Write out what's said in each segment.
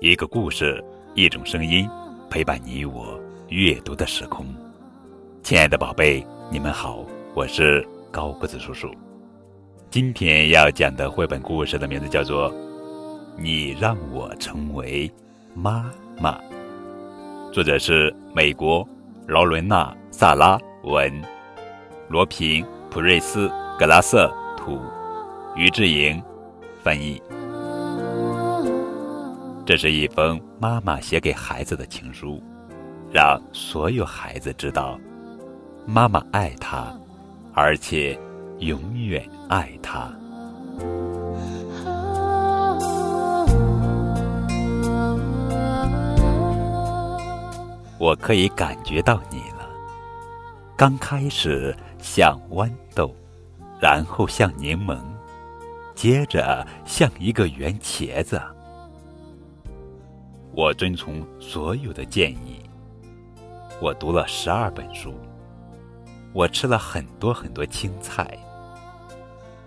一个故事，一种声音，陪伴你我阅读的时空。亲爱的宝贝，你们好，我是高个子叔叔。今天要讲的绘本故事的名字叫做《你让我成为妈妈》，作者是美国劳伦娜·萨拉文，罗平·普瑞斯·格拉瑟图，于志莹翻译。这是一封妈妈写给孩子的情书，让所有孩子知道，妈妈爱他，而且永远爱他。我可以感觉到你了，刚开始像豌豆，然后像柠檬，接着像一个圆茄子。我遵从所有的建议。我读了十二本书。我吃了很多很多青菜。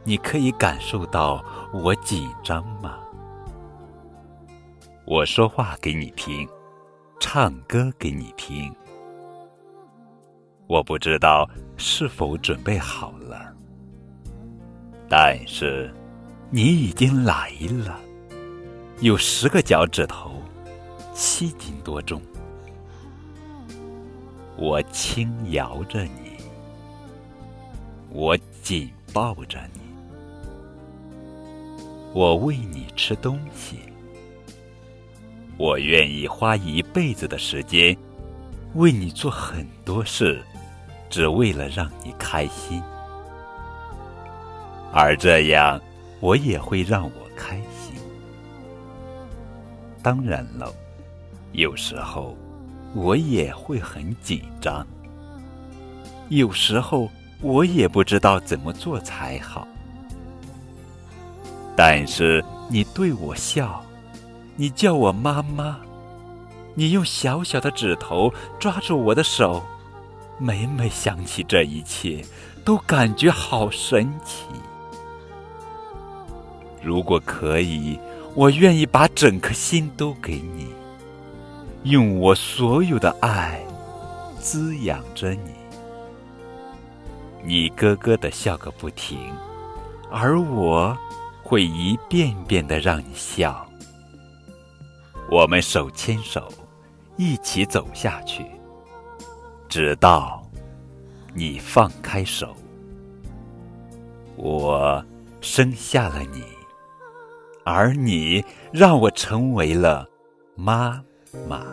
你可以感受到我紧张吗？我说话给你听，唱歌给你听。我不知道是否准备好了，但是你已经来了。有十个脚趾头。七斤多重，我轻摇着你，我紧抱着你，我喂你吃东西，我愿意花一辈子的时间为你做很多事，只为了让你开心，而这样我也会让我开心。当然了。有时候，我也会很紧张。有时候，我也不知道怎么做才好。但是你对我笑，你叫我妈妈，你用小小的指头抓住我的手，每每想起这一切，都感觉好神奇。如果可以，我愿意把整颗心都给你。用我所有的爱滋养着你，你咯咯的笑个不停，而我会一遍遍的让你笑。我们手牵手，一起走下去，直到你放开手，我生下了你，而你让我成为了妈。马